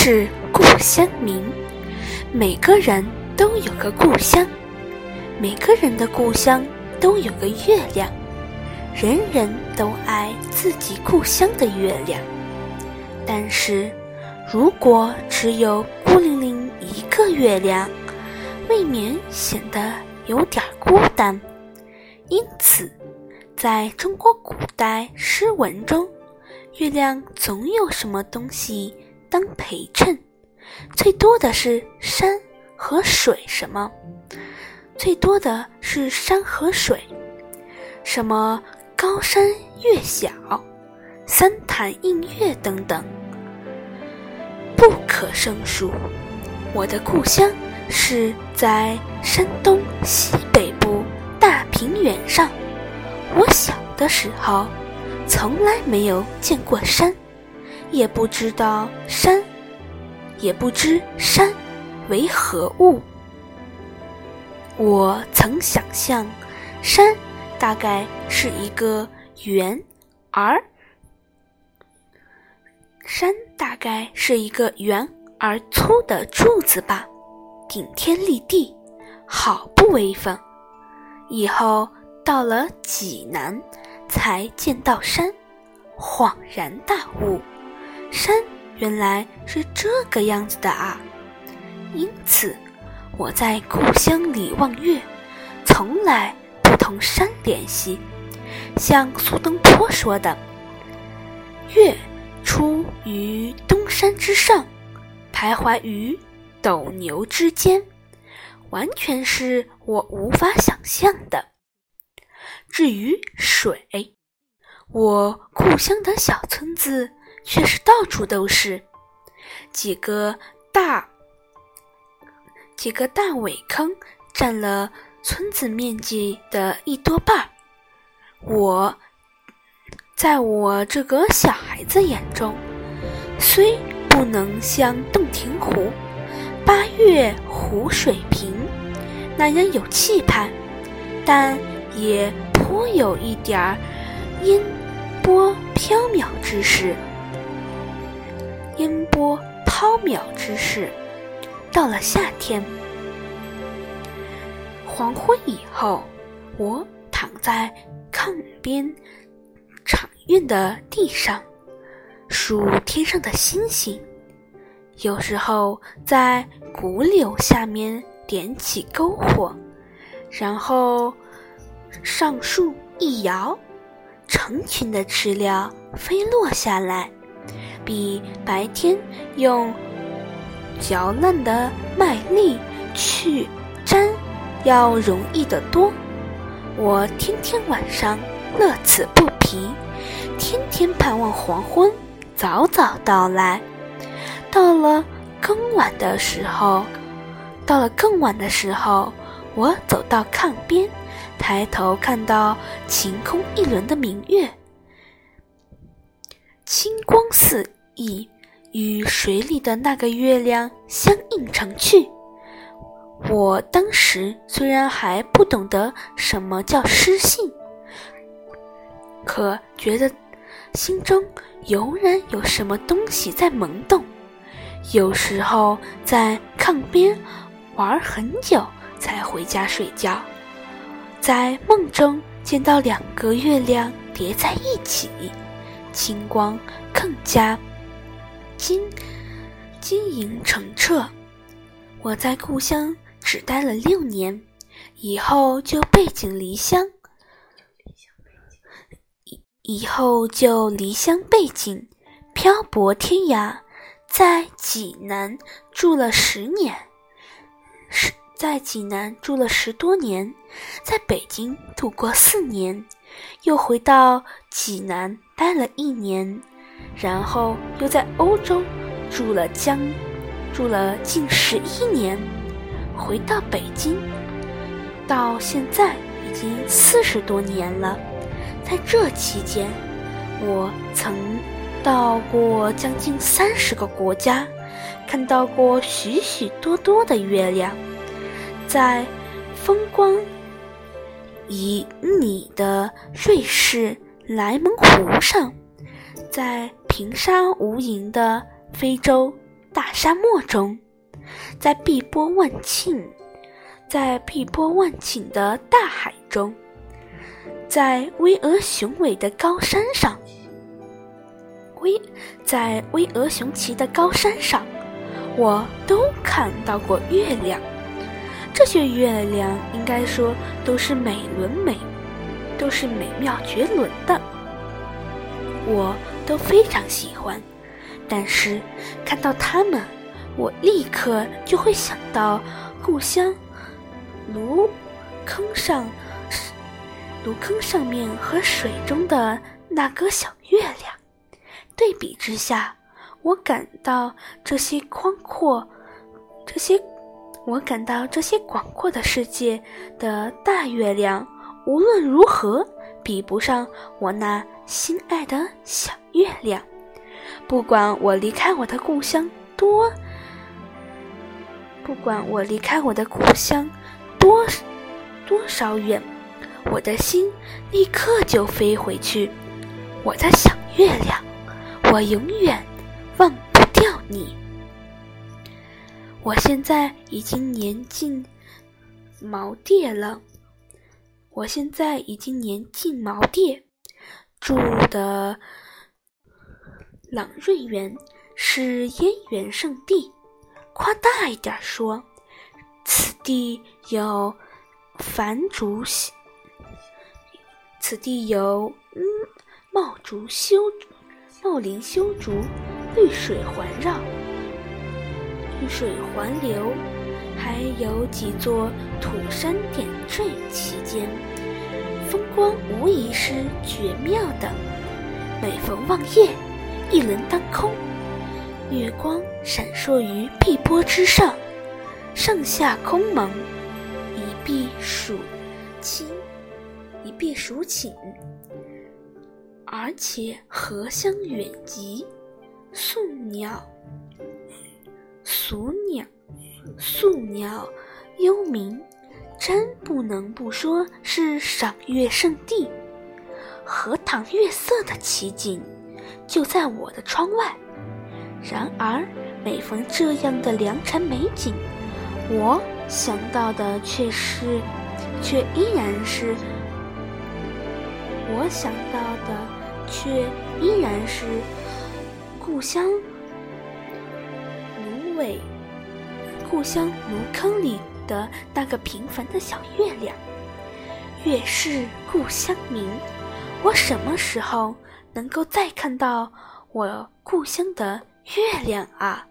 是故乡明。每个人都有个故乡，每个人的故乡都有个月亮，人人都爱自己故乡的月亮。但是，如果只有孤零零一个月亮，未免显得有点孤单。因此，在中国古代诗文中，月亮总有什么东西当陪衬。最多的是山和水，什么？最多的是山和水，什么高山月小、三潭映月等等，不可胜数。我的故乡是在山东西北部大平原上。我小的时候，从来没有见过山，也不知道山。也不知山为何物。我曾想象，山大概是一个圆而山大概是一个圆而粗的柱子吧，顶天立地，好不威风。以后到了济南，才见到山，恍然大悟，山。原来是这个样子的啊！因此，我在故乡里望月，从来不同山联系。像苏东坡说的：“月出于东山之上，徘徊于斗牛之间。”完全是我无法想象的。至于水，我故乡的小村子。却是到处都是几个大几个大苇坑，占了村子面积的一多半儿。我在我这个小孩子眼中，虽不能像洞庭湖八月湖水平那样有气派，但也颇有一点儿烟波飘渺之势。波抛渺之势。到了夏天，黄昏以后，我躺在炕边场院的地上，数天上的星星。有时候在古柳下面点起篝火，然后上树一摇，成群的知了飞落下来。比白天用嚼烂的麦粒去粘要容易得多。我天天晚上乐此不疲，天天盼望黄昏早早到来。到了更晚的时候，到了更晚的时候，我走到炕边，抬头看到晴空一轮的明月。清光四溢，与水里的那个月亮相映成趣。我当时虽然还不懂得什么叫诗性，可觉得心中油然有什么东西在萌动。有时候在炕边玩很久才回家睡觉，在梦中见到两个月亮叠在一起。星光更加晶晶莹澄澈。我在故乡只待了六年，以后就背井离乡，以以后就离乡背井，漂泊天涯，在济南住了十年，十在济南住了十多年，在北京度过四年，又回到济南。待了一年，然后又在欧洲住了将住了近十一年，回到北京，到现在已经四十多年了。在这期间，我曾到过将近三十个国家，看到过许许多多的月亮，在风光以你的瑞士。莱蒙湖上，在平沙无垠的非洲大沙漠中，在碧波万顷，在碧波万顷的大海中，在巍峨雄伟的高山上，巍在巍峨雄奇的高山上，我都看到过月亮。这些月亮应该说都是美轮美，都是美妙绝伦的，我都非常喜欢。但是看到它们，我立刻就会想到故乡炉坑上，炉坑上面和水中的那个小月亮。对比之下，我感到这些宽阔，这些。我感到这些广阔的世界的大月亮，无论如何比不上我那心爱的小月亮。不管我离开我的故乡多，不管我离开我的故乡多多少远，我的心立刻就飞回去。我的小月亮，我永远忘不掉你。我现在已经年近毛地了。我现在已经年近毛地，住的朗瑞园是燕园圣地。夸大一点说，此地有繁竹，此地有嗯茂竹修茂林修竹，绿水环绕。水环流，还有几座土山点缀其间，风光无疑是绝妙的。每逢望夜，一轮当空，月光闪烁于碧波之上，上下空蒙，一碧数清，一碧数寝，而且荷香远及，宿鸟。宿鸟，宿鸟幽鸣，真不能不说是赏月圣地。荷塘月色的奇景就在我的窗外。然而，每逢这样的良辰美景，我想到的却是，却依然是，我想到的却依然是故乡。为故乡炉坑里的那个平凡的小月亮，月是故乡明。我什么时候能够再看到我故乡的月亮啊？